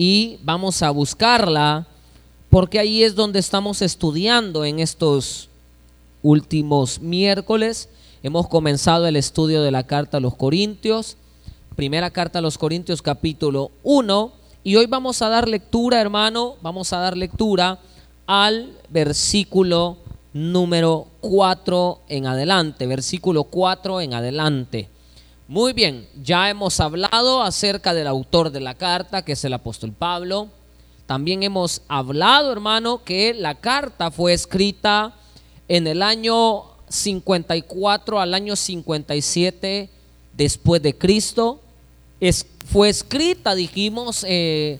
y vamos a buscarla porque ahí es donde estamos estudiando en estos últimos miércoles. Hemos comenzado el estudio de la carta a los Corintios, primera carta a los Corintios capítulo 1, y hoy vamos a dar lectura, hermano, vamos a dar lectura al versículo número 4 en adelante, versículo 4 en adelante. Muy bien, ya hemos hablado acerca del autor de la carta, que es el apóstol Pablo. También hemos hablado, hermano, que la carta fue escrita en el año 54 al año 57 después de Cristo. Es, fue escrita, dijimos, eh,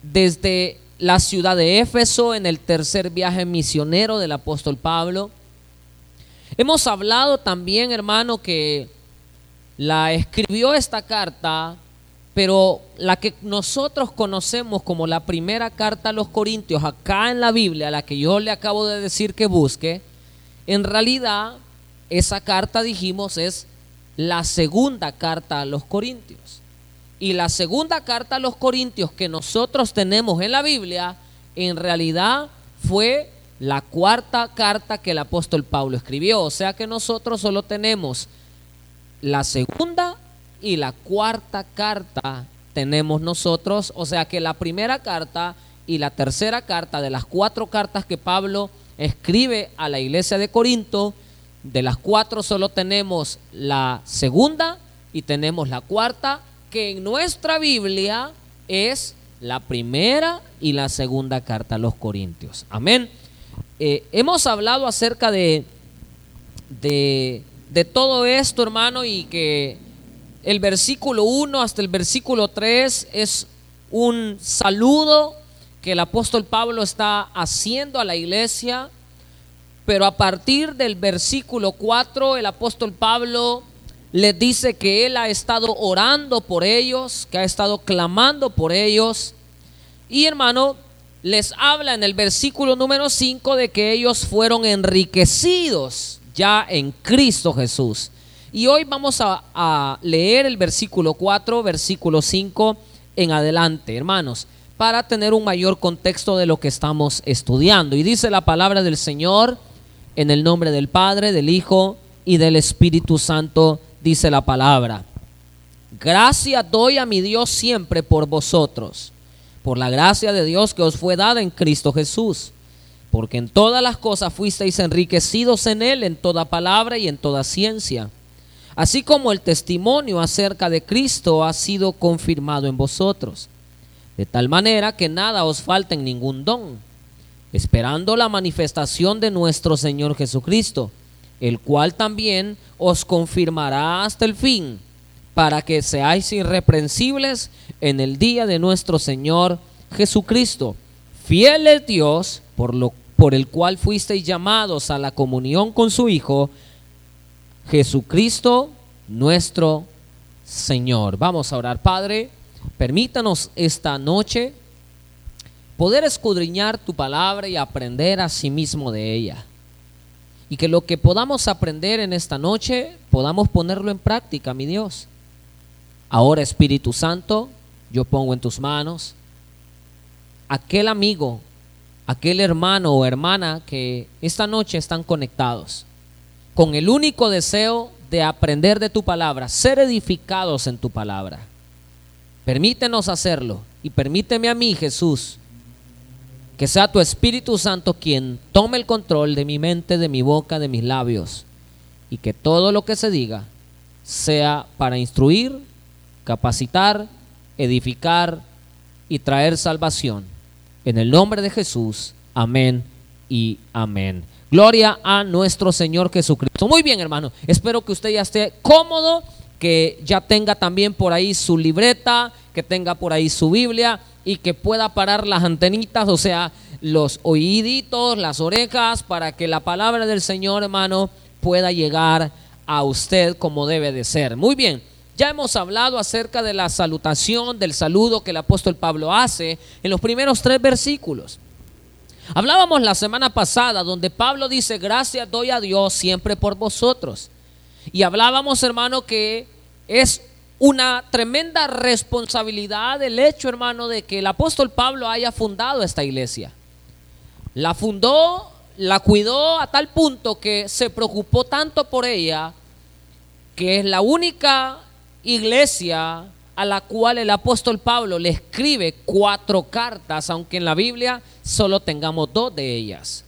desde la ciudad de Éfeso en el tercer viaje misionero del apóstol Pablo. Hemos hablado también, hermano, que la escribió esta carta, pero la que nosotros conocemos como la primera carta a los Corintios, acá en la Biblia, la que yo le acabo de decir que busque, en realidad esa carta, dijimos, es la segunda carta a los Corintios. Y la segunda carta a los Corintios que nosotros tenemos en la Biblia, en realidad fue la cuarta carta que el apóstol Pablo escribió. O sea que nosotros solo tenemos la segunda y la cuarta carta tenemos nosotros. O sea que la primera carta y la tercera carta de las cuatro cartas que Pablo escribe a la iglesia de Corinto, de las cuatro solo tenemos la segunda y tenemos la cuarta que en nuestra Biblia es la primera y la segunda carta a los Corintios. Amén. Eh, hemos hablado acerca de, de, todo esto, hermano, y que el versículo 1 hasta el versículo 3 es un saludo que el apóstol Pablo está haciendo a la iglesia, pero a partir del versículo 4 el apóstol Pablo les dice que él ha estado orando por ellos, que ha estado clamando por ellos. Y hermano, les habla en el versículo número 5 de que ellos fueron enriquecidos ya en Cristo Jesús. Y hoy vamos a, leer el versículo 4, versículo 5 en adelante, hermanos, para tener un mayor contexto de lo que estamos estudiando. Y dice la palabra del Señor en el nombre del Padre, del Hijo y del Espíritu Santo dice la palabra. Gracias doy a mi Dios siempre por vosotros, por la gracia de Dios que os fue dada en Cristo Jesús, porque en todas las cosas fuisteis enriquecidos en Él, en toda palabra y en toda ciencia, así como el testimonio acerca de Cristo ha sido confirmado en vosotros, de tal manera que nada os falta en ningún don, esperando la manifestación de nuestro Señor Jesucristo el cual también os confirmará hasta el fin, para que seáis irreprensibles en el día de nuestro Señor Jesucristo. Fiel es Dios, por, lo, por el cual fuisteis llamados a la comunión con su Hijo, Jesucristo nuestro Señor. Vamos a orar, Padre. Permítanos esta noche poder escudriñar tu palabra y aprender a sí mismo de ella y que lo que podamos aprender en esta noche podamos ponerlo en práctica, mi Dios. Ahora, Espíritu Santo, yo pongo en tus manos aquel amigo, aquel hermano o hermana que esta noche están conectados con el único deseo de aprender de tu palabra, ser edificados en tu palabra. Permítenos hacerlo y permíteme a mí, Jesús, que sea tu Espíritu Santo quien tome el control de mi mente, de mi boca, de mis labios. Y que todo lo que se diga sea para instruir, capacitar, edificar y traer salvación. En el nombre de Jesús. Amén y amén. Gloria a nuestro Señor Jesucristo. Muy bien, hermano. Espero que usted ya esté cómodo, que ya tenga también por ahí su libreta, que tenga por ahí su Biblia y que pueda parar las antenitas, o sea, los oíditos, las orejas, para que la palabra del Señor, hermano, pueda llegar a usted como debe de ser. Muy bien. Ya hemos hablado acerca de la salutación, del saludo que el apóstol Pablo hace en los primeros tres versículos. Hablábamos la semana pasada donde Pablo dice, gracias doy a Dios siempre por vosotros. Y hablábamos, hermano, que es una tremenda responsabilidad el hecho, hermano, de que el apóstol Pablo haya fundado esta iglesia. La fundó, la cuidó a tal punto que se preocupó tanto por ella, que es la única iglesia a la cual el apóstol Pablo le escribe cuatro cartas, aunque en la Biblia solo tengamos dos de ellas.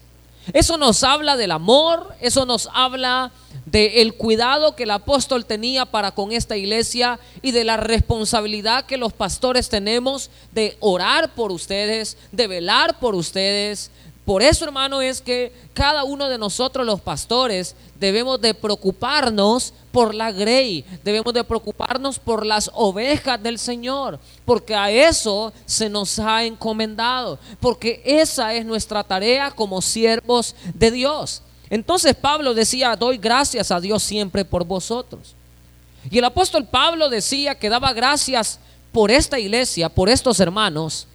Eso nos habla del amor, eso nos habla del cuidado que el apóstol tenía para con esta iglesia y de la responsabilidad que los pastores tenemos de orar por ustedes, de velar por ustedes, por eso, hermano, es que cada uno de nosotros los pastores debemos de preocuparnos por la grey, debemos de preocuparnos por las ovejas del Señor, porque a eso se nos ha encomendado, porque esa es nuestra tarea como siervos de Dios. Entonces Pablo decía, doy gracias a Dios siempre por vosotros. Y el apóstol Pablo decía que daba gracias por esta iglesia, por estos hermanos,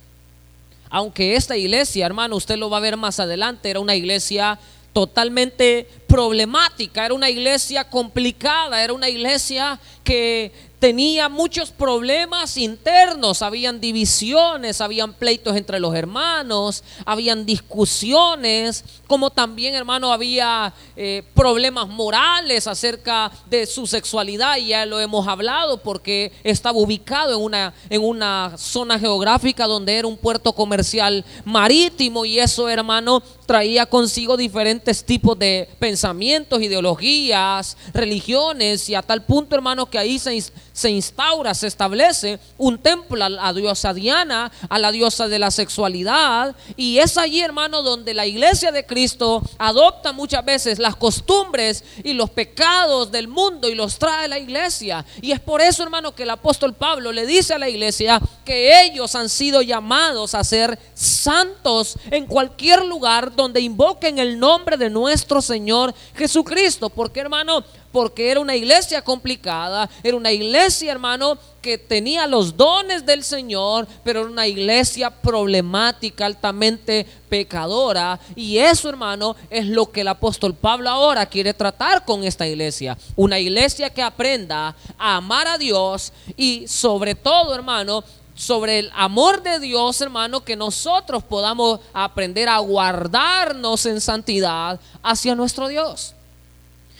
aunque esta iglesia, hermano, usted lo va a ver más adelante, era una iglesia totalmente problemática, era una iglesia complicada, era una iglesia que tenía muchos problemas internos, habían divisiones, habían pleitos entre los hermanos, habían discusiones, como también, hermano, había eh, problemas morales acerca de su sexualidad, y ya lo hemos hablado porque estaba ubicado en una, en una zona geográfica donde era un puerto comercial marítimo, y eso, hermano, traía consigo diferentes tipos de pensamientos, ideologías, religiones, y a tal punto, hermano, que ahí se, se instaura, se establece un templo a la diosa Diana, a la diosa de la sexualidad, y es allí, hermano, donde la iglesia de Cristo adopta muchas veces las costumbres y los pecados del mundo y los trae a la iglesia. Y es por eso, hermano, que el apóstol Pablo le dice a la iglesia que ellos han sido llamados a ser santos en cualquier lugar donde invoquen el nombre de nuestro Señor Jesucristo. Porque, hermano, porque era una iglesia complicada, era una iglesia, hermano, que tenía los dones del Señor, pero era una iglesia problemática, altamente pecadora. Y eso, hermano, es lo que el apóstol Pablo ahora quiere tratar con esta iglesia. Una iglesia que aprenda a amar a Dios y sobre todo, hermano, sobre el amor de Dios, hermano, que nosotros podamos aprender a guardarnos en santidad hacia nuestro Dios.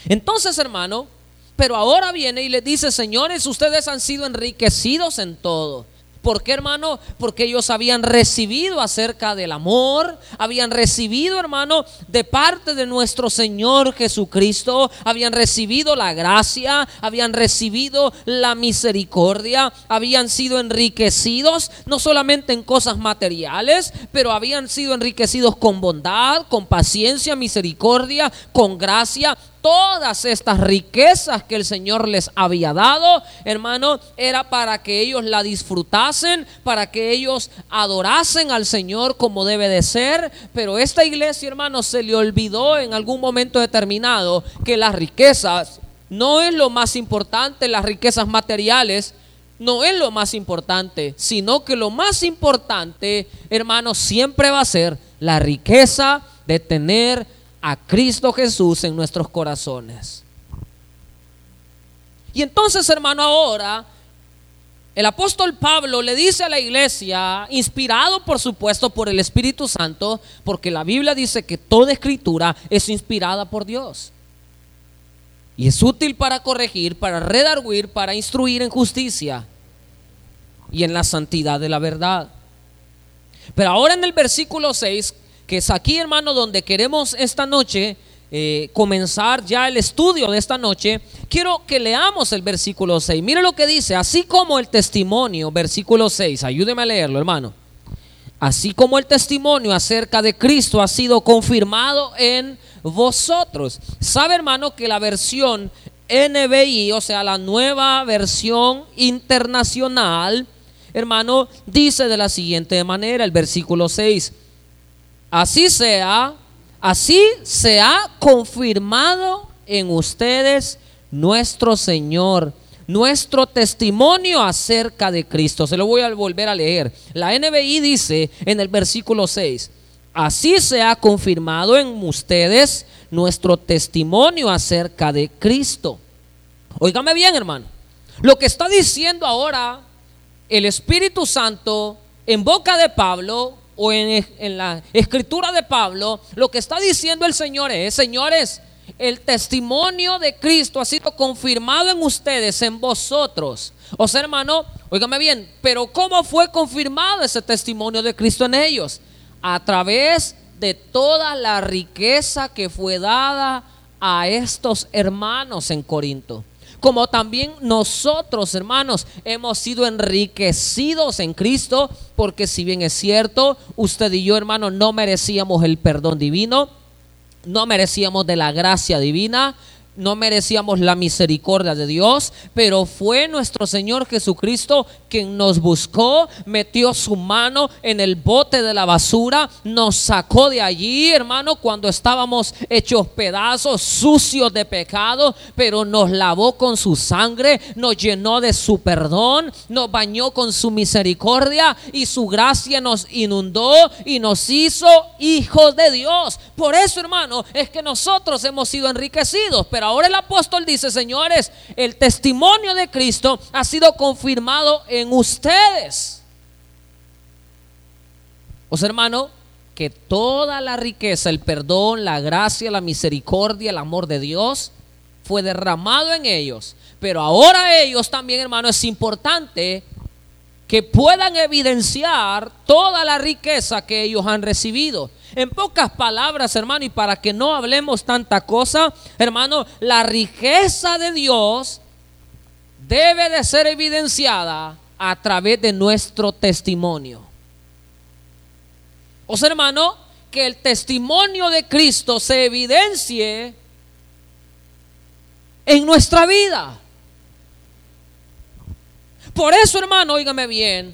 Entonces, hermano, pero ahora viene y le dice, señores, ustedes han sido enriquecidos en todo. ¿Por qué, hermano? Porque ellos habían recibido acerca del amor, habían recibido, hermano, de parte de nuestro Señor Jesucristo, habían recibido la gracia, habían recibido la misericordia, habían sido enriquecidos, no solamente en cosas materiales, pero habían sido enriquecidos con bondad, con paciencia, misericordia, con gracia, todas estas riquezas que el Señor les había dado, hermano, era para que ellos la disfrutasen, para que ellos adorasen al Señor como debe de ser. Pero esta iglesia, hermano, se le olvidó en algún momento determinado que las riquezas no es lo más importante, las riquezas materiales no es lo más importante, sino que lo más importante, hermano, siempre va a ser la riqueza de tener a Cristo Jesús en nuestros corazones. Y entonces, hermano, ahora el apóstol Pablo le dice a la iglesia, inspirado por supuesto por el Espíritu Santo, porque la Biblia dice que toda escritura es inspirada por Dios. Y es útil para corregir, para redarguir, para instruir en justicia y en la santidad de la verdad. Pero ahora en el versículo 6 que es aquí, hermano, donde queremos esta noche eh, comenzar ya el estudio de esta noche, quiero que leamos el versículo 6. Mire lo que dice, así como el testimonio, versículo 6, ayúdeme a leerlo, hermano. Así como el testimonio acerca de Cristo ha sido confirmado en vosotros. Sabe, hermano, que la versión NBI, o sea, la nueva versión internacional, hermano, dice de la siguiente manera, el versículo 6 Así sea, así se ha confirmado en ustedes nuestro Señor, nuestro testimonio acerca de Cristo. Se lo voy a volver a leer. La NBI dice en el versículo 6, así se ha confirmado en ustedes nuestro testimonio acerca de Cristo. Óigame bien, hermano. Lo que está diciendo ahora el Espíritu Santo en boca de Pablo o en, la escritura de Pablo, lo que está diciendo el Señor es, señores, el testimonio de Cristo ha sido confirmado en ustedes, en vosotros. O sea, hermano, óigame bien, pero ¿cómo fue confirmado ese testimonio de Cristo en ellos? A través de toda la riqueza que fue dada a estos hermanos en Corinto como también nosotros, hermanos, hemos sido enriquecidos en Cristo, porque si bien es cierto, usted y yo, hermano, no merecíamos el perdón divino, no merecíamos de la gracia divina, no merecíamos la misericordia de Dios, pero fue nuestro Señor Jesucristo quien nos buscó, metió su mano en el bote de la basura, nos sacó de allí, hermano, cuando estábamos hechos pedazos, sucios de pecado, pero nos lavó con su sangre, nos llenó de su perdón, nos bañó con su misericordia y su gracia nos inundó y nos hizo hijos de Dios. Por eso, hermano, es que nosotros hemos sido enriquecidos, pero ahora el apóstol dice, señores, el testimonio de Cristo ha sido confirmado en ustedes. O sea, hermano, que toda la riqueza, el perdón, la gracia, la misericordia, el amor de Dios fue derramado en ellos. Pero ahora ellos también, hermano, es importante que puedan evidenciar toda la riqueza que ellos han recibido. En pocas palabras, hermano, y para que no hablemos tanta cosa, hermano, la riqueza de Dios debe de ser evidenciada a través de nuestro testimonio. O sea, hermano, que el testimonio de Cristo se evidencie en nuestra vida. Por eso, hermano, óigame bien,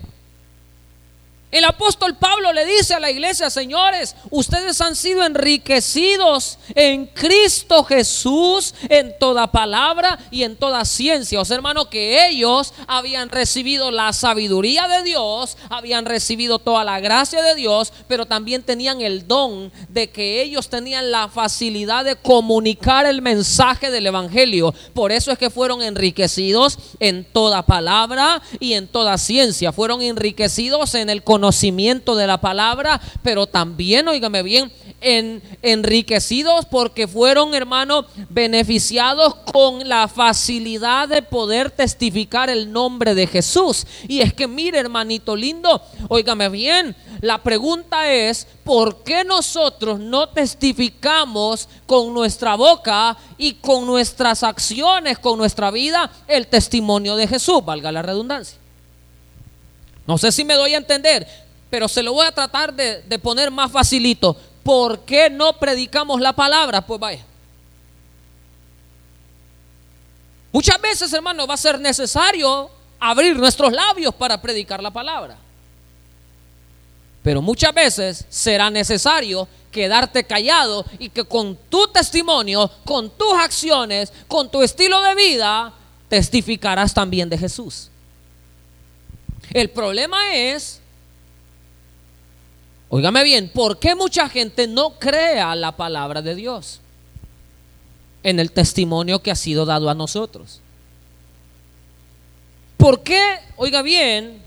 el apóstol Pablo le dice a la iglesia, señores, ustedes han sido enriquecidos en Cristo Jesús en toda palabra y en toda ciencia. O sea, hermano, que ellos habían recibido la sabiduría de Dios, habían recibido toda la gracia de Dios, pero también tenían el don de que ellos tenían la facilidad de comunicar el mensaje del Evangelio. Por eso es que fueron enriquecidos en toda palabra y en toda ciencia. Fueron enriquecidos en el conocimiento conocimiento de la palabra, pero también, oígame bien, en, enriquecidos porque fueron, hermanos, beneficiados con la facilidad de poder testificar el nombre de Jesús. Y es que, mire, hermanito lindo, óigame bien, la pregunta es, ¿por qué nosotros no testificamos con nuestra boca y con nuestras acciones, con nuestra vida, el testimonio de Jesús? Valga la redundancia. No sé si me doy a entender, pero se lo voy a tratar de, poner más facilito. ¿Por qué no predicamos la palabra? Pues vaya. Muchas veces, hermano, va a ser necesario abrir nuestros labios para predicar la palabra. Pero muchas veces será necesario quedarte callado y que con tu testimonio, con tus acciones, con tu estilo de vida, testificarás también de Jesús. El problema es, óigame bien, ¿por qué mucha gente no crea la palabra de Dios en el testimonio que ha sido dado a nosotros? ¿Por qué, oiga bien,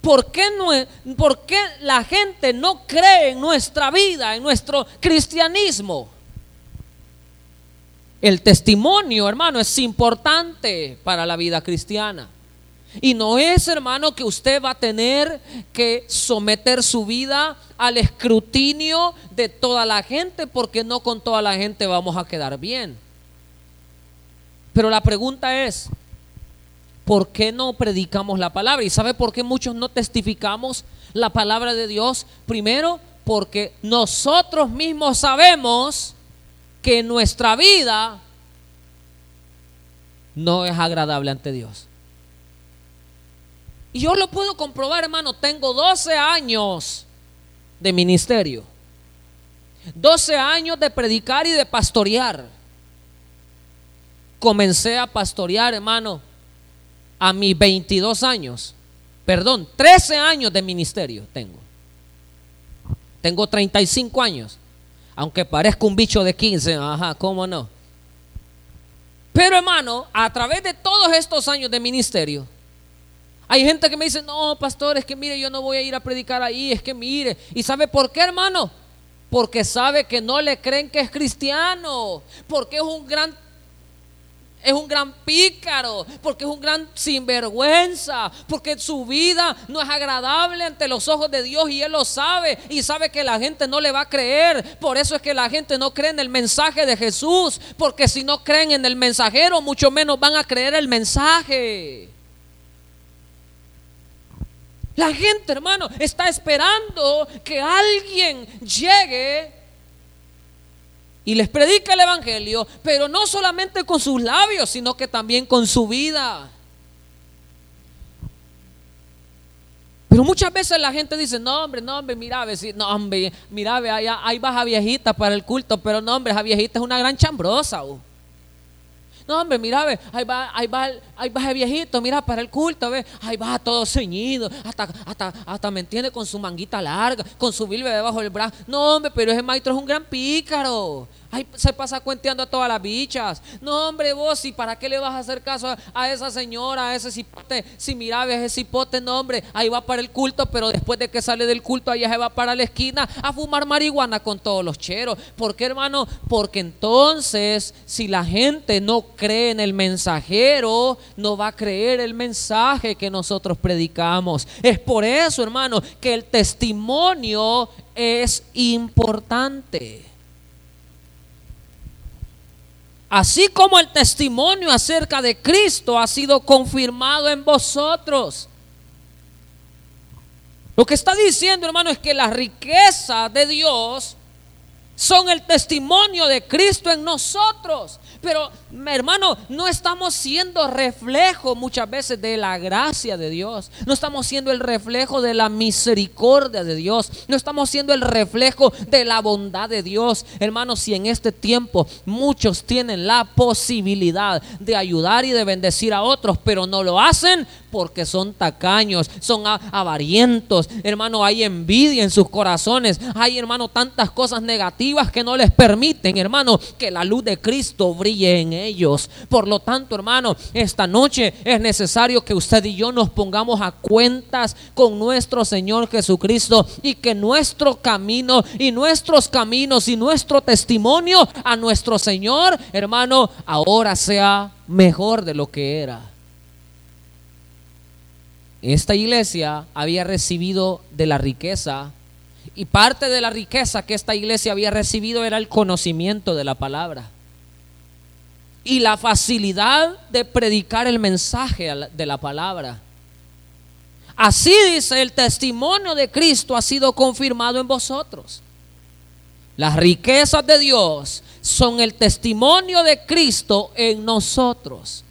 ¿por qué, no, ¿por qué la gente no cree en nuestra vida, en nuestro cristianismo? El testimonio, hermano, es importante para la vida cristiana. Y no es, hermano, que usted va a tener que someter su vida al escrutinio de toda la gente, porque no con toda la gente vamos a quedar bien. Pero la pregunta es, ¿por qué no predicamos la palabra? ¿Y sabe por qué muchos no testificamos la palabra de Dios? Primero, porque nosotros mismos sabemos que nuestra vida no es agradable ante Dios. Y yo lo puedo comprobar, hermano. Tengo 12 años de ministerio. 12 años de predicar y de pastorear. Comencé a pastorear, hermano, a mis 22 años. Perdón, 13 años de ministerio tengo. Tengo 35 años. Aunque parezca un bicho de 15, ajá, ¿cómo no? Pero hermano, a través de todos estos años de ministerio, hay gente que me dice, no, pastor, es que mire, yo no voy a ir a predicar ahí, es que mire. ¿Y sabe por qué, hermano? Porque sabe que no le creen que es cristiano, porque es un gran es un gran pícaro, porque es un gran sinvergüenza, porque su vida no es agradable ante los ojos de Dios y Él lo sabe y sabe que la gente no le va a creer. Por eso es que la gente no cree en el mensaje de Jesús, porque si no creen en el mensajero, mucho menos van a creer el mensaje. La gente, hermano, está esperando que alguien llegue y les predica el Evangelio, pero no solamente con sus labios, sino que también con su vida. Pero muchas veces la gente dice, no hombre, no hombre, mira, no hombre, mira, ahí, ahí baja viejita para el culto, pero no hombre, esa viejita es una gran chambrosa. Uh. No, hombre, mira, ve, ahí va, ahí va, ahí va el viejito, mira, para el culto, ve, ahí va todo ceñido, hasta, hasta, hasta me entiende con su manguita larga, con su bilbe debajo del brazo. No, hombre, pero ese maestro es un gran pícaro. Ahí se pasa cuenteando a todas las bichas. No, hombre, vos, ¿y para qué le vas a hacer caso a, esa señora, a ese cipote? Si mira, ese cipote, no, hombre, ahí va para el culto, pero después de que sale del culto, allá se va para la esquina a fumar marihuana con todos los cheros. ¿Por qué, hermano? Porque entonces, si la gente no cree en el mensajero, no va a creer el mensaje que nosotros predicamos. Es por eso, hermano, que el testimonio es importante. Así como el testimonio acerca de Cristo ha sido confirmado en vosotros. Lo que está diciendo, hermano, es que la riqueza de Dios son el testimonio de Cristo en nosotros. Pero, hermano, no estamos siendo reflejo muchas veces de la gracia de Dios. No estamos siendo el reflejo de la misericordia de Dios. No estamos siendo el reflejo de la bondad de Dios. Hermano, si en este tiempo muchos tienen la posibilidad de ayudar y de bendecir a otros, pero no lo hacen porque son tacaños, son avarientos. Hermano, hay envidia en sus corazones. Hay, hermano, tantas cosas negativas que no les permiten, hermano, que la luz de Cristo brille en ellos. Por lo tanto, hermano, esta noche es necesario que usted y yo nos pongamos a cuentas con nuestro Señor Jesucristo y que nuestro camino y nuestros caminos y nuestro testimonio a nuestro Señor, hermano, ahora sea mejor de lo que era. Esta iglesia había recibido de la riqueza y parte de la riqueza que esta iglesia había recibido era el conocimiento de la palabra y la facilidad de predicar el mensaje de la palabra. Así dice, el testimonio de Cristo ha sido confirmado en vosotros. Las riquezas de Dios son el testimonio de Cristo en nosotros.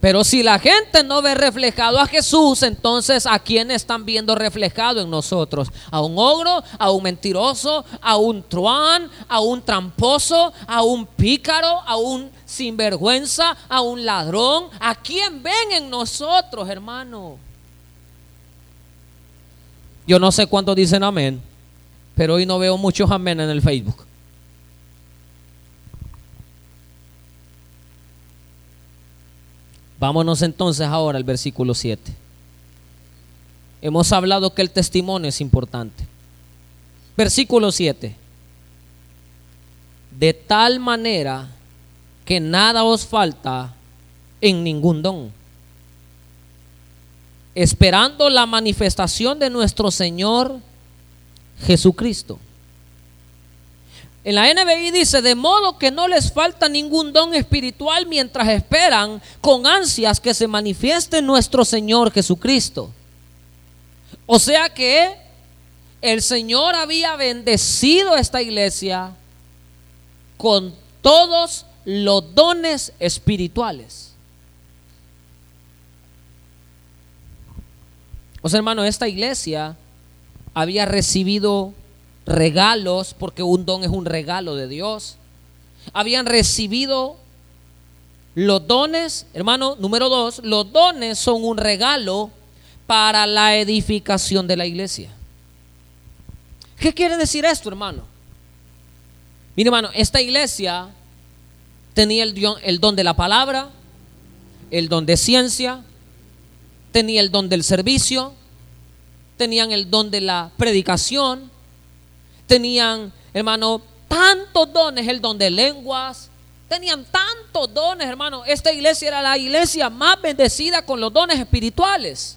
Pero si la gente no ve reflejado a Jesús, entonces ¿a quién están viendo reflejado en nosotros? ¿A un ogro? ¿A un mentiroso? ¿A un truán? ¿A un tramposo? ¿A un pícaro? ¿A un sinvergüenza? ¿A un ladrón? ¿A quién ven en nosotros, hermano? Yo no sé cuántos dicen amén, pero hoy no veo muchos amén en el Facebook. Vámonos entonces ahora al versículo 7. Hemos hablado que el testimonio es importante. Versículo 7. De tal manera que nada os falta en ningún don. Esperando la manifestación de nuestro Señor Jesucristo en la NBI dice, de modo que no les falta ningún don espiritual mientras esperan con ansias que se manifieste nuestro Señor Jesucristo. O sea que el Señor había bendecido esta iglesia con todos los dones espirituales. O sea, hermano, esta iglesia había recibido regalos, porque un don es un regalo de Dios. Habían recibido los dones, hermano, número dos, los dones son un regalo para la edificación de la iglesia. ¿Qué quiere decir esto, hermano? Mire, hermano, esta iglesia tenía el don, el don de la palabra, el don de ciencia, tenía el don del servicio, tenían el don de la predicación, tenían, hermano, tantos dones, el don de lenguas, tenían tantos dones, hermano. Esta iglesia era la iglesia más bendecida con los dones espirituales.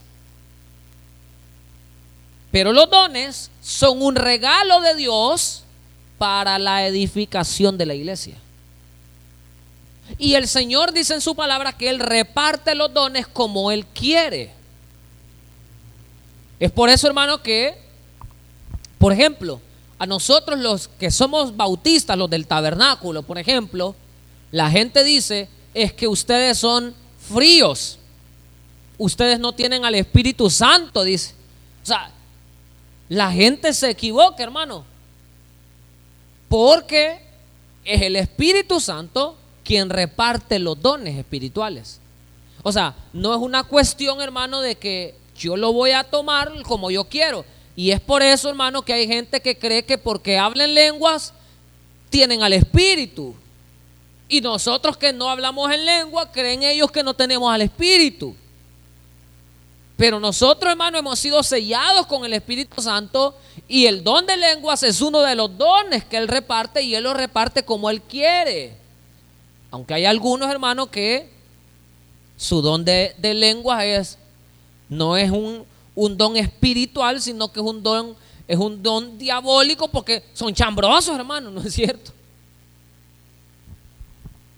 Pero los dones son un regalo de Dios para la edificación de la iglesia. Y el Señor dice en su palabra que Él reparte los dones como Él quiere. Es por eso, hermano, que, por ejemplo, a nosotros los que somos bautistas, los del tabernáculo, por ejemplo, la gente dice, es que ustedes son fríos. Ustedes no tienen al Espíritu Santo, dice. O sea, la gente se equivoca, hermano. Porque es el Espíritu Santo quien reparte los dones espirituales. O sea, no es una cuestión, hermano, de que yo lo voy a tomar como yo quiero. Y es por eso, hermano, que hay gente que cree que porque hablan lenguas, tienen al Espíritu. Y nosotros que no hablamos en lengua, creen ellos que no tenemos al Espíritu. Pero nosotros, hermano, hemos sido sellados con el Espíritu Santo y el don de lenguas es uno de los dones que Él reparte y Él lo reparte como Él quiere. Aunque hay algunos, hermanos, que su don de, lenguas es, no es un, un, don espiritual, sino que es un don, es un don diabólico porque son chambrosos, hermano, ¿no es cierto?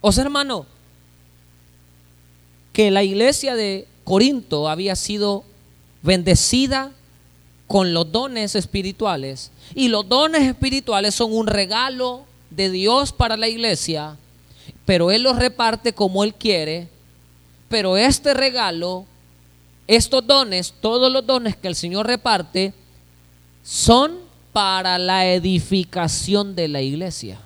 O sea, hermano, que la iglesia de Corinto había sido bendecida con los dones espirituales. Y los dones espirituales son un regalo de Dios para la iglesia, pero Él los reparte como Él quiere. Pero este regalo, estos dones, todos los dones que el Señor reparte, son para la edificación de la iglesia.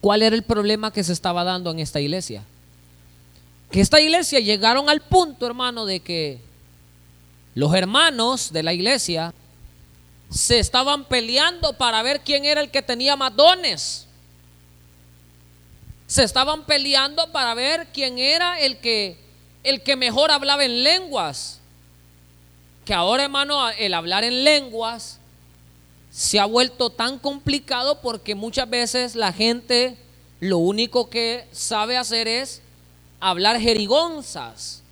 ¿Cuál era el problema que se estaba dando en esta iglesia? que esta iglesia llegaron al punto, hermano, de que los hermanos de la iglesia se estaban peleando para ver quién era el que tenía más dones. Se estaban peleando para ver quién era el que el que mejor hablaba en lenguas. Que ahora, hermano, el hablar en lenguas se ha vuelto tan complicado porque muchas veces la gente lo único que sabe hacer es hablar jerigonzas.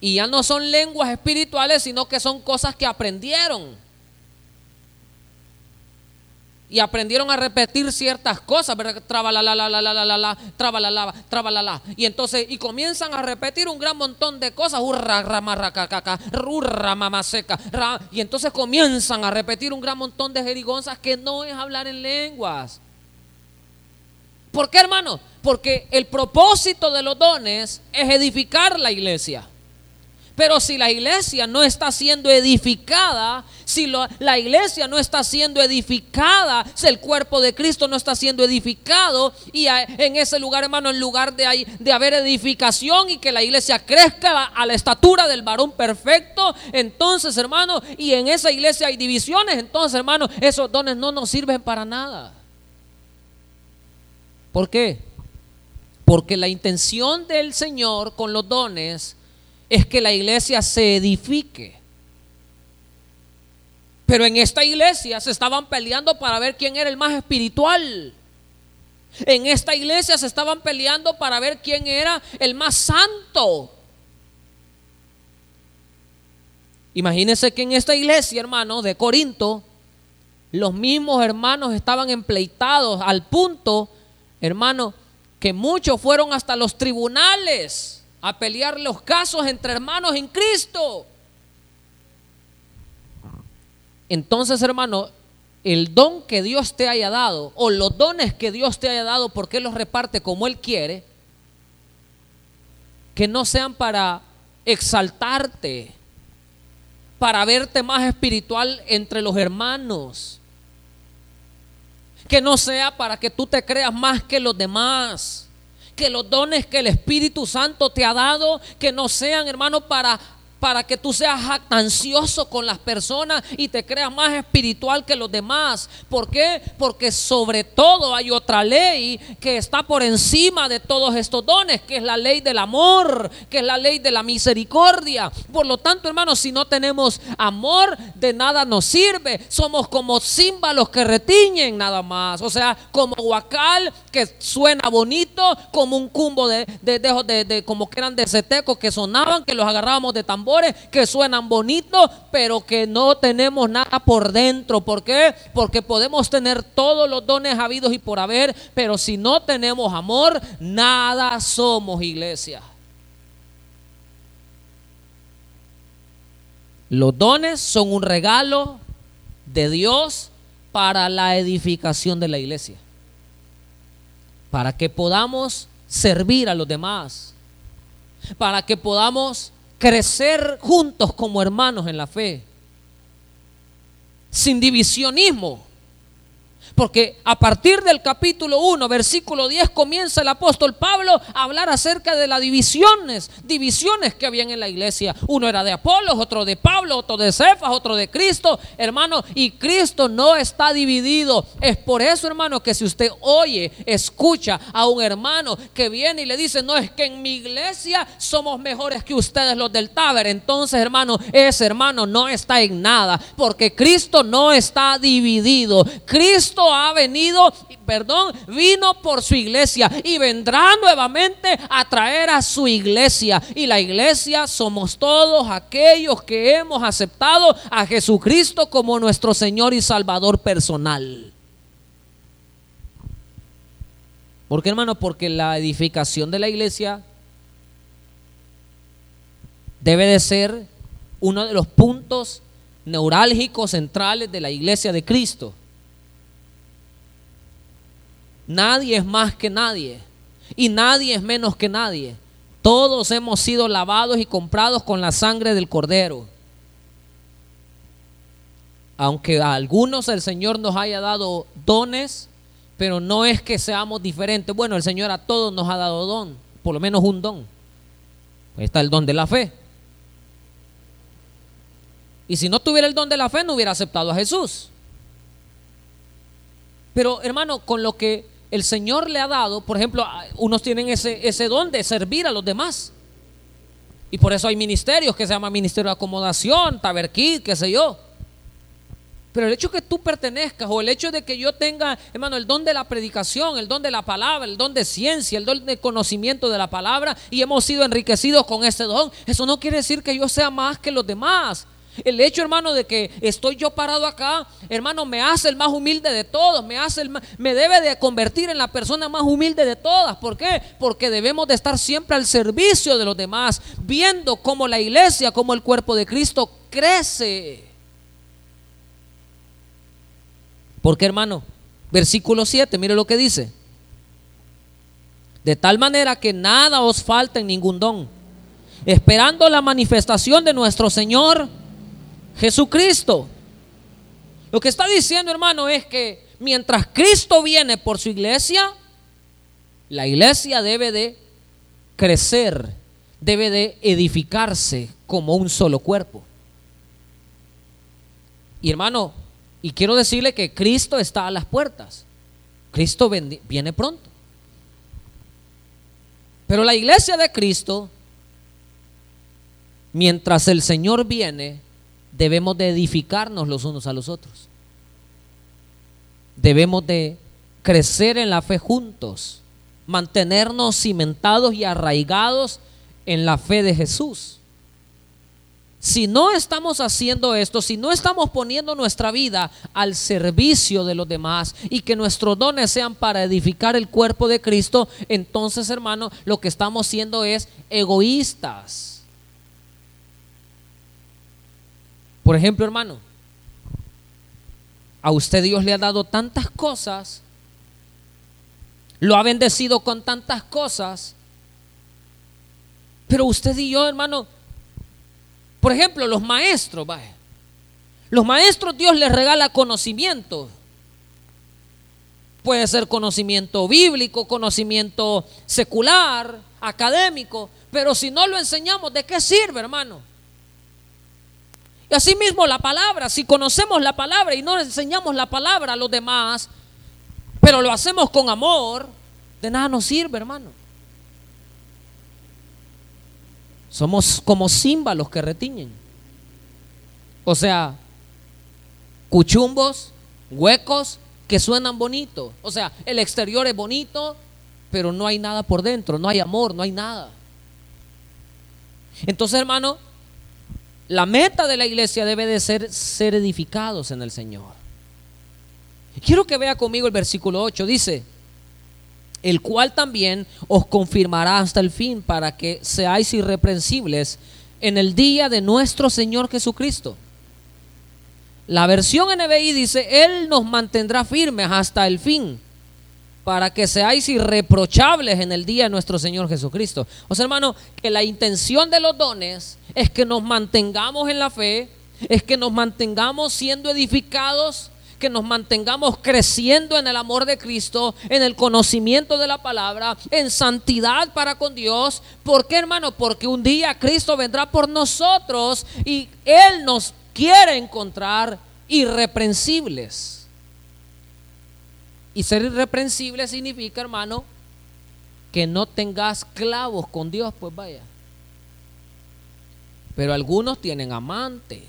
Y ya no son lenguas espirituales, sino que son cosas que aprendieron y aprendieron a repetir ciertas cosas, ¿verdad? Trabalalalalalala, trabalalala, trabalala. Y entonces, y comienzan a repetir un gran montón de cosas, hurra, ramarracacaca, hurra, mamaseca, y entonces comienzan a repetir un gran montón de jerigonzas que no es hablar en lenguas. ¿Por qué, hermano? Porque el propósito de los dones es edificar la iglesia. Pero si la iglesia no está siendo edificada, si la iglesia no está siendo edificada, si el cuerpo de Cristo no está siendo edificado, y en ese lugar, hermano, en lugar de, de haber edificación y que la iglesia crezca a la estatura del varón perfecto, entonces, hermano, y en esa iglesia hay divisiones, entonces, hermano, esos dones no nos sirven para nada. ¿Por qué? Porque la intención del Señor con los dones es que la iglesia se edifique. Pero en esta iglesia se estaban peleando para ver quién era el más espiritual. En esta iglesia se estaban peleando para ver quién era el más santo. Imagínense que en esta iglesia, hermano, de Corinto, los mismos hermanos estaban empleitados al punto hermano, que muchos fueron hasta los tribunales a pelear los casos entre hermanos en Cristo. Entonces, hermano, el don que Dios te haya dado o los dones que Dios te haya dado, porque Él los reparte como Él quiere, que no sean para exaltarte, para verte más espiritual entre los hermanos, que no sea para que tú te creas más que los demás. Que los dones que el Espíritu Santo te ha dado, que no sean, hermano, para, para que tú seas jactancioso con las personas y te creas más espiritual que los demás. ¿Por qué? Porque sobre todo hay otra ley que está por encima de todos estos dones, que es la ley del amor, que es la ley de la misericordia. Por lo tanto, hermanos, si no tenemos amor, de nada nos sirve. Somos como címbalos que retiñen nada más. O sea, como guacal que suena bonito, como un cumbo de, de, de, de como que eran de setecos que sonaban, que los agarrábamos de que suenan bonitos, pero que no tenemos nada por dentro. ¿Por qué? Porque podemos tener todos los dones habidos y por haber, pero si no tenemos amor, nada somos iglesia. Los dones son un regalo de Dios para la edificación de la iglesia. Para que podamos servir a los demás. Para que podamos crecer juntos como hermanos en la fe. Sin divisionismo porque a partir del capítulo 1, versículo 10, comienza el apóstol Pablo a hablar acerca de las divisiones, divisiones que habían en la iglesia. Uno era de Apolos, otro de Pablo, otro de Cefas, otro de Cristo, hermano. Y Cristo no está dividido. Es por eso, hermano, que si usted oye, escucha a un hermano que viene y le dice, no es que en mi iglesia somos mejores que ustedes los del Taber. Entonces, hermano, ese hermano no está en nada, porque Cristo no está dividido. Cristo ha venido, perdón, vino por su iglesia y vendrá nuevamente a traer a su iglesia. Y la iglesia somos todos aquellos que hemos aceptado a Jesucristo como nuestro Señor y Salvador personal. ¿Por qué, hermano? Porque la edificación de la iglesia debe de ser uno de los puntos neurálgicos centrales de la iglesia de Cristo. Nadie es más que nadie. Y nadie es menos que nadie. Todos hemos sido lavados y comprados con la sangre del cordero. Aunque a algunos el Señor nos haya dado dones, pero no es que seamos diferentes. Bueno, el Señor a todos nos ha dado don, por lo menos un don. Está el don de la fe. Y si no tuviera el don de la fe, no hubiera aceptado a Jesús. Pero hermano, con lo que el Señor le ha dado, por ejemplo, unos tienen ese, don de servir a los demás. Y por eso hay ministerios que se llaman ministerio de acomodación, taberquí, qué sé yo. Pero el hecho que tú pertenezcas o el hecho de que yo tenga, hermano, el don de la predicación, el don de la palabra, el don de ciencia, el don de conocimiento de la palabra y hemos sido enriquecidos con ese don, eso no quiere decir que yo sea más que los demás. El hecho, hermano, de que estoy yo parado acá, hermano, me hace el más humilde de todos, me hace el me debe de convertir en la persona más humilde de todas. ¿Por qué? Porque debemos de estar siempre al servicio de los demás, viendo cómo la iglesia, como el cuerpo de Cristo crece. ¿Por qué, hermano? Versículo 7, mire lo que dice. De tal manera que nada os falte en ningún don, esperando la manifestación de nuestro Señor Jesucristo. Lo que está diciendo, hermano, es que mientras Cristo viene por su iglesia, la iglesia debe de crecer, debe de edificarse como un solo cuerpo. Y hermano, y quiero decirle que Cristo está a las puertas. Cristo viene pronto. Pero la iglesia de Cristo, mientras el Señor viene, debemos de edificarnos los unos a los otros. Debemos de crecer en la fe juntos, mantenernos cimentados y arraigados en la fe de Jesús. Si no estamos haciendo esto, si no estamos poniendo nuestra vida al servicio de los demás y que nuestros dones sean para edificar el cuerpo de Cristo, entonces hermano, lo que estamos siendo es egoístas Por ejemplo, hermano, a usted Dios le ha dado tantas cosas, lo ha bendecido con tantas cosas, pero usted y yo, hermano, por ejemplo, los maestros, los maestros Dios les regala conocimiento. Puede ser conocimiento bíblico, conocimiento secular, académico, pero si no lo enseñamos, ¿de qué sirve, hermano? Y así mismo la palabra, si conocemos la palabra y no enseñamos la palabra a los demás, pero lo hacemos con amor, de nada nos sirve, hermano. Somos como címbalos que retiñen. O sea, cuchumbos, huecos que suenan bonitos. O sea, el exterior es bonito, pero no hay nada por dentro, no hay amor, no hay nada. Entonces, hermano, la meta de la iglesia debe de ser ser edificados en el Señor. Quiero que vea conmigo el versículo 8. Dice, el cual también os confirmará hasta el fin para que seáis irreprensibles en el día de nuestro Señor Jesucristo. La versión NBI dice, Él nos mantendrá firmes hasta el fin para que seáis irreprochables en el día de nuestro Señor Jesucristo. O sea, hermano, que la intención de los dones es que nos mantengamos en la fe, es que nos mantengamos siendo edificados, que nos mantengamos creciendo en el amor de Cristo, en el conocimiento de la palabra, en santidad para con Dios. ¿Por qué, hermano? Porque un día Cristo vendrá por nosotros y Él nos quiere encontrar irreprensibles. Y ser irreprensible significa, hermano, que no tengas clavos con Dios, pues vaya. Pero algunos tienen amante.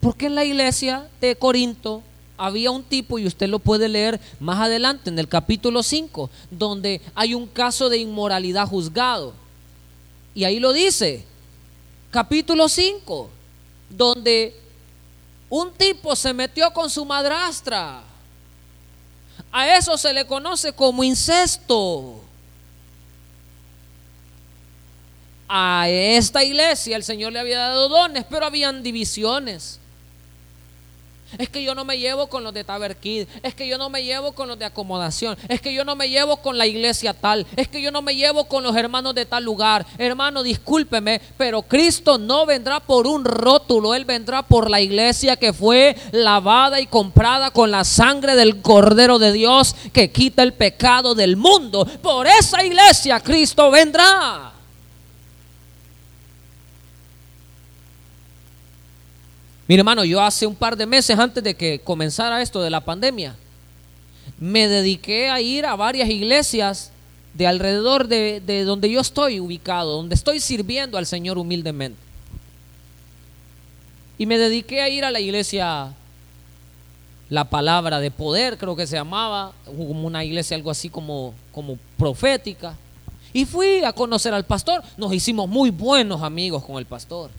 Porque en la iglesia de Corinto había un tipo, y usted lo puede leer más adelante en el capítulo 5, donde hay un caso de inmoralidad juzgado. Y ahí lo dice, capítulo 5, donde un tipo se metió con su madrastra a eso se le conoce como incesto. A esta iglesia el Señor le había dado dones, pero habían divisiones. Es que yo no me llevo con los de Taberquid. Es que yo no me llevo con los de acomodación. Es que yo no me llevo con la iglesia tal. Es que yo no me llevo con los hermanos de tal lugar. Hermano, discúlpeme, pero Cristo no vendrá por un rótulo. Él vendrá por la iglesia que fue lavada y comprada con la sangre del Cordero de Dios que quita el pecado del mundo. Por esa iglesia Cristo vendrá. Mire hermano, yo hace un par de meses antes de que comenzara esto de la pandemia, me dediqué a ir a varias iglesias de alrededor de, donde yo estoy ubicado, donde estoy sirviendo al Señor humildemente. Y me dediqué a ir a la iglesia La Palabra de Poder, creo que se llamaba, como una iglesia algo así como, como profética. Y fui a conocer al pastor. Nos hicimos muy buenos amigos con el pastor.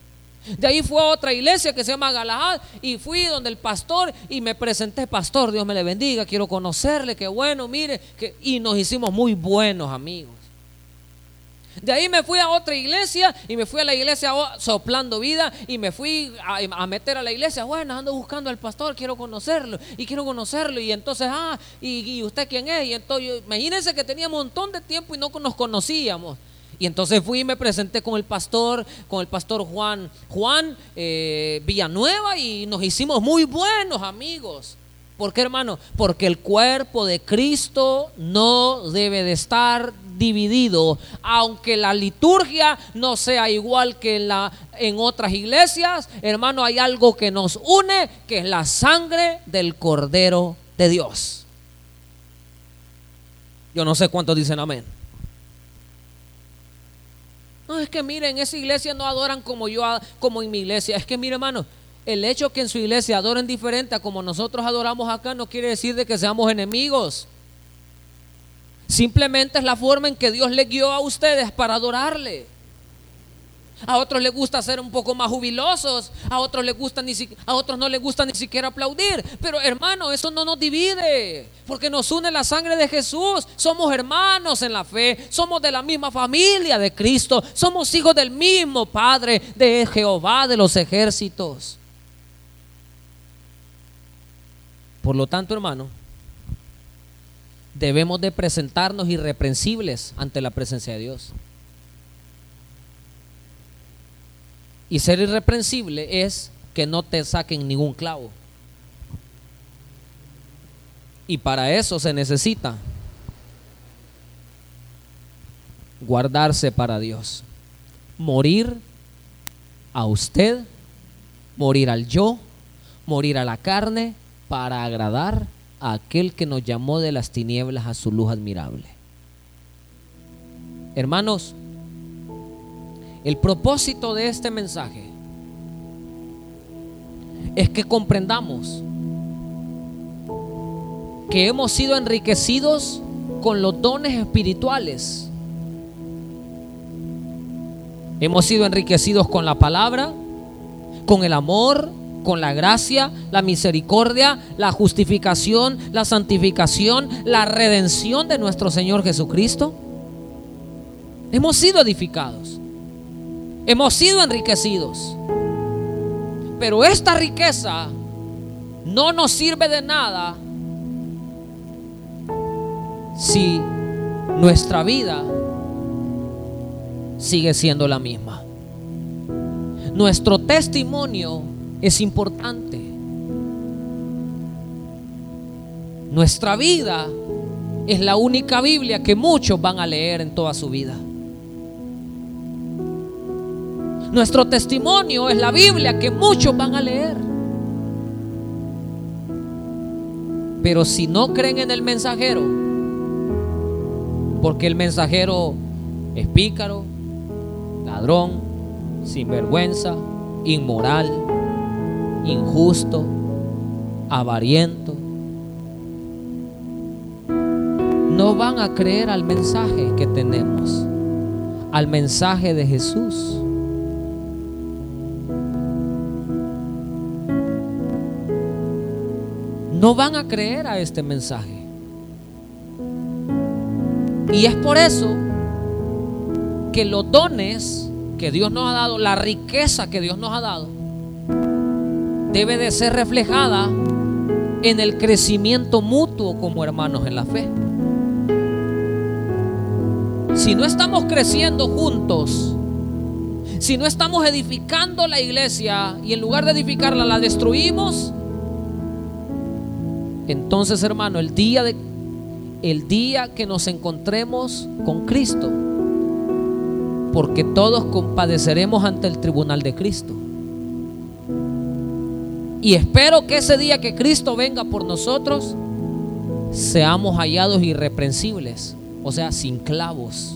De ahí fue a otra iglesia que se llama Galahad y fui donde el pastor y me presenté, pastor, Dios me le bendiga, quiero conocerle, qué bueno, mire, que, y nos hicimos muy buenos amigos. De ahí me fui a otra iglesia y me fui a la iglesia soplando vida y me fui a, meter a la iglesia. Bueno, ando buscando al pastor, quiero conocerlo y quiero conocerlo. Y entonces, ah, ¿y, usted quién es? Y entonces, imagínense que tenía un montón de tiempo y no nos conocíamos. Y entonces fui y me presenté con el pastor, con el pastor Juan, Juan eh, Villanueva y nos hicimos muy buenos amigos. ¿Por qué hermano? Porque el cuerpo de Cristo no debe de estar dividido, aunque la liturgia no sea igual que en, la, en otras iglesias, hermano, hay algo que nos une, que es la sangre del Cordero de Dios. Yo no sé cuántos dicen amén. No, es que miren, en esa iglesia no adoran como yo, como en mi iglesia. Es que mire, hermano, el hecho que en su iglesia adoren diferente a como nosotros adoramos acá no quiere decir de que seamos enemigos. Simplemente es la forma en que Dios le guió a ustedes para adorarle. A otros les gusta ser un poco más jubilosos, a otros les gusta ni a otros no les gusta ni siquiera aplaudir. Pero hermano, eso no nos divide, porque nos une la sangre de Jesús. Somos hermanos en la fe, somos de la misma familia de Cristo, somos hijos del mismo Padre de Jehová de los ejércitos. Por lo tanto, hermano, debemos de presentarnos irreprensibles ante la presencia de Dios. Y ser irreprensible es que no te saquen ningún clavo. Y para eso se necesita guardarse para Dios. Morir a usted morir al yo, morir a la carne para agradar a aquel que nos llamó de las tinieblas a su luz admirable. Hermanos, el propósito de este mensaje es que comprendamos que hemos sido enriquecidos con los dones espirituales. Hemos sido enriquecidos con la palabra, con el amor, con la gracia, la misericordia, la justificación, la santificación, la redención de nuestro Señor Jesucristo. Hemos sido edificados. Hemos sido enriquecidos. Pero esta riqueza no nos sirve de nada si nuestra vida sigue siendo la misma. Nuestro testimonio es importante. Nuestra vida es la única Biblia que muchos van a leer en toda su vida. Nuestro testimonio es la Biblia que muchos van a leer. Pero si no creen en el mensajero, porque el mensajero es pícaro, ladrón, sinvergüenza, inmoral, injusto, avariento, no van a creer al mensaje que tenemos, al mensaje de Jesús. No van a creer a este mensaje. Y es por eso que los dones que Dios nos ha dado, la riqueza que Dios nos ha dado, debe de ser reflejada en el crecimiento mutuo como hermanos en la fe. Si no estamos creciendo juntos, si no estamos edificando la iglesia y en lugar de edificarla la destruimos, entonces, hermano, el día de el día que nos encontremos con Cristo, porque todos compadeceremos ante el tribunal de Cristo. Y espero que ese día que Cristo venga por nosotros, seamos hallados irreprensibles, o sea, sin clavos,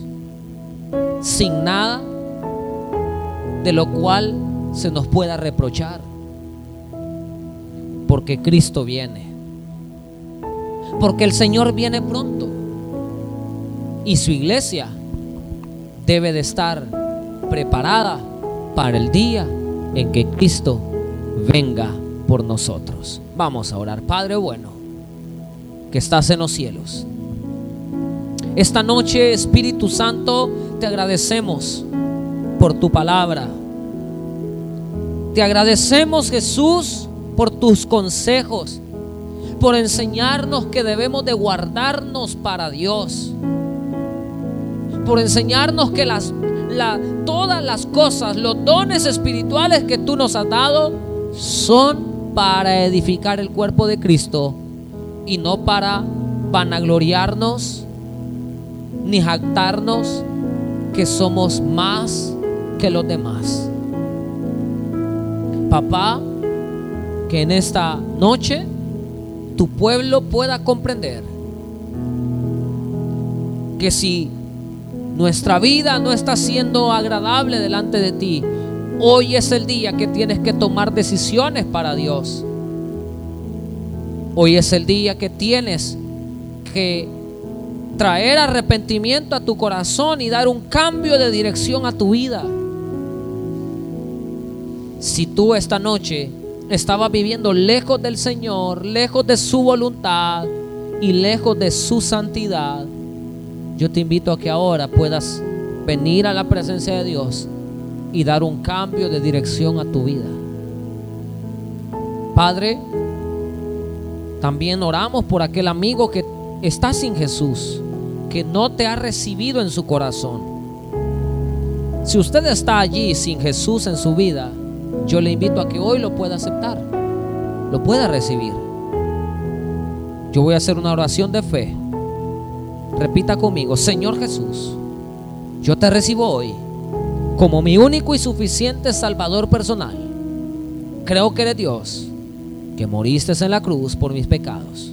sin nada de lo cual se nos pueda reprochar, porque Cristo viene porque el Señor viene pronto y su iglesia debe de estar preparada para el día en que Cristo venga por nosotros. Vamos a orar, Padre bueno, que estás en los cielos. Esta noche, Espíritu Santo, te agradecemos por tu palabra. Te agradecemos, Jesús, por tus consejos por enseñarnos que debemos de guardarnos para Dios, por enseñarnos que las, todas las cosas, los dones espirituales que tú nos has dado, son para edificar el cuerpo de Cristo y no para vanagloriarnos ni jactarnos que somos más que los demás. Papá, que en esta noche tu pueblo pueda comprender que si nuestra vida no está siendo agradable delante de ti, hoy es el día que tienes que tomar decisiones para Dios. Hoy es el día que tienes que traer arrepentimiento a tu corazón y dar un cambio de dirección a tu vida. Si tú esta noche estaba viviendo lejos del Señor, lejos de su voluntad y lejos de su santidad, yo te invito a que ahora puedas venir a la presencia de Dios y dar un cambio de dirección a tu vida. Padre, también oramos por aquel amigo que está sin Jesús, que no te ha recibido en su corazón. Si usted está allí sin Jesús en su vida, yo le invito a que hoy lo pueda aceptar, lo pueda recibir. Yo voy a hacer una oración de fe. Repita conmigo, Señor Jesús, yo te recibo hoy como mi único y suficiente Salvador personal. Creo que eres Dios, que moriste en la cruz por mis pecados.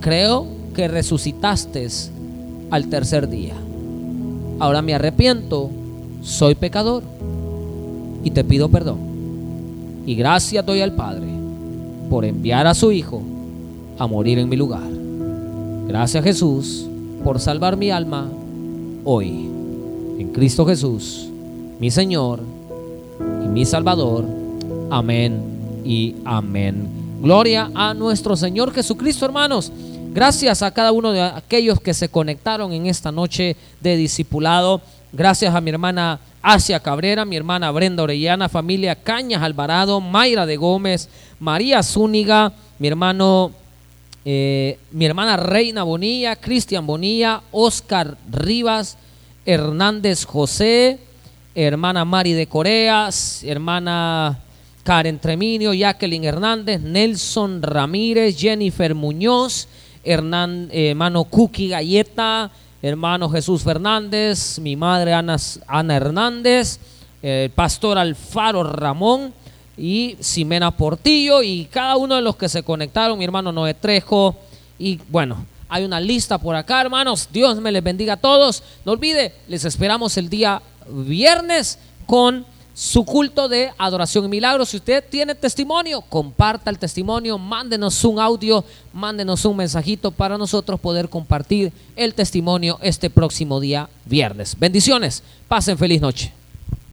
Creo que resucitaste al tercer día. Ahora me arrepiento, soy pecador y te pido perdón. Y gracias doy al Padre por enviar a su Hijo a morir en mi lugar. Gracias Jesús por salvar mi alma hoy. En Cristo Jesús, mi Señor y mi Salvador. Amén y amén. Gloria a nuestro Señor Jesucristo, hermanos. Gracias a cada uno de aquellos que se conectaron en esta noche de discipulado. Gracias a mi hermana Asia Cabrera, mi hermana Brenda Orellana, familia Cañas Alvarado, Mayra de Gómez, María Zúñiga, mi hermano, eh, mi hermana Reina Bonilla, Cristian Bonilla, Oscar Rivas, Hernández José, hermana Mari de Coreas, hermana Karen Treminio, Jacqueline Hernández, Nelson Ramírez, Jennifer Muñoz, eh, hermano Cookie Galleta, hermano Jesús Fernández, mi madre Ana, Ana Hernández, el pastor Alfaro Ramón y Ximena Portillo y cada uno de los que se conectaron, mi hermano Noé Trejo y bueno, hay una lista por acá, hermanos. Dios me les bendiga a todos. No olvide, les esperamos el día viernes con su culto de adoración y milagros. Si usted tiene testimonio, comparta el testimonio, mándenos un audio, mándenos un mensajito para nosotros poder compartir el testimonio este próximo día viernes. Bendiciones, pasen feliz noche.